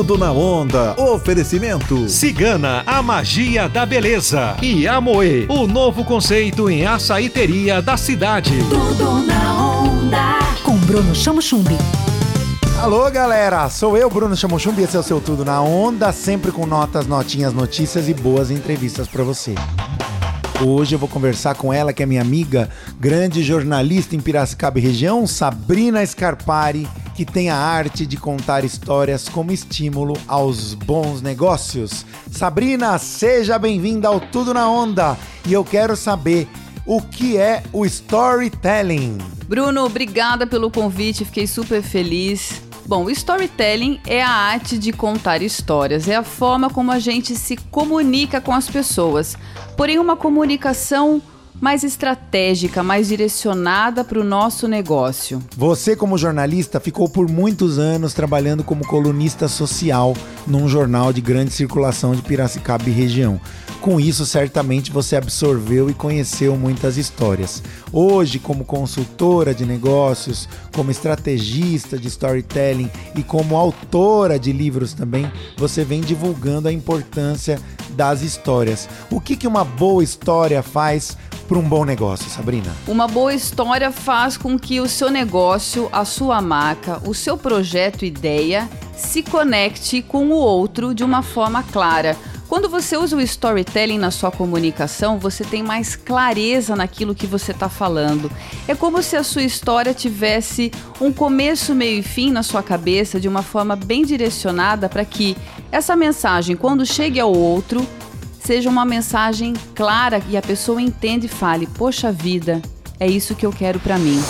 Tudo na onda. Oferecimento. Cigana, a magia da beleza. E Amoe, o novo conceito em açaíteria da cidade. Tudo na onda. Com Bruno Chamo Chumbi. Alô, galera! Sou eu, Bruno Chamochumbi, esse é o seu Tudo na Onda, sempre com notas, notinhas, notícias e boas entrevistas para você. Hoje eu vou conversar com ela, que é minha amiga, grande jornalista em Piracicaba e região, Sabrina Scarpari, que tem a arte de contar histórias como estímulo aos bons negócios. Sabrina, seja bem-vinda ao Tudo na Onda e eu quero saber o que é o storytelling. Bruno, obrigada pelo convite, fiquei super feliz. Bom, storytelling é a arte de contar histórias, é a forma como a gente se comunica com as pessoas. Porém, uma comunicação mais estratégica, mais direcionada para o nosso negócio. Você, como jornalista, ficou por muitos anos trabalhando como colunista social num jornal de grande circulação de Piracicaba e região. Com isso, certamente você absorveu e conheceu muitas histórias. Hoje, como consultora de negócios, como estrategista de storytelling e como autora de livros também, você vem divulgando a importância das histórias. O que, que uma boa história faz para um bom negócio, Sabrina? Uma boa história faz com que o seu negócio, a sua marca, o seu projeto, ideia se conecte com o outro de uma forma clara. Quando você usa o storytelling na sua comunicação, você tem mais clareza naquilo que você está falando. É como se a sua história tivesse um começo, meio e fim na sua cabeça de uma forma bem direcionada para que essa mensagem, quando chegue ao outro, seja uma mensagem clara e a pessoa entenda e fale: Poxa vida, é isso que eu quero para mim.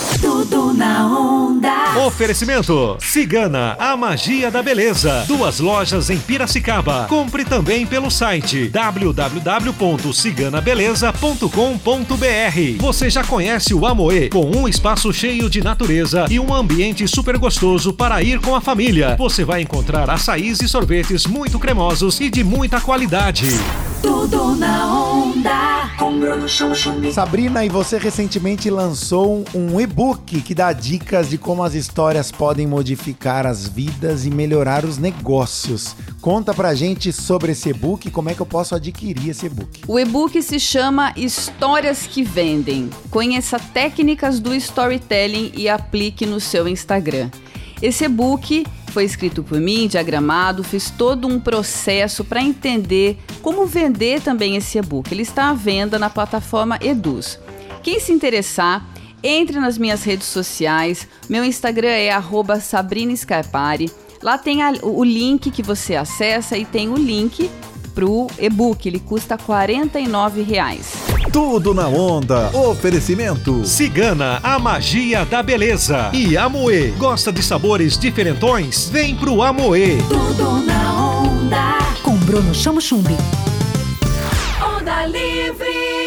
Tudo na onda. Oferecimento. Cigana, a magia da beleza. Duas lojas em Piracicaba. Compre também pelo site www.ciganabeleza.com.br. Você já conhece o Amoe, com um espaço cheio de natureza e um ambiente super gostoso para ir com a família. Você vai encontrar açaís e sorvetes muito cremosos e de muita qualidade. Tudo na onda. Sabrina, e você recentemente lançou um e-book que dá dicas de como as histórias podem modificar as vidas e melhorar os negócios. Conta pra gente sobre esse e-book e como é que eu posso adquirir esse e-book. O e-book se chama Histórias que Vendem. Conheça técnicas do storytelling e aplique no seu Instagram. Esse e-book foi escrito por mim, diagramado, fiz todo um processo para entender como vender também esse e-book. Ele está à venda na plataforma Eduz. Quem se interessar, entre nas minhas redes sociais. Meu Instagram é arroba Sabrina Scarpari. Lá tem a- o link que você acessa e tem o link pro e-book. Ele custa 49 reais. Tudo na onda. Oferecimento. Cigana, a magia da beleza. E Amoe, gosta de sabores diferentões? Vem pro Amoe. Tudo na onda. Com Bruno Chamo Chumbi. Onda livre.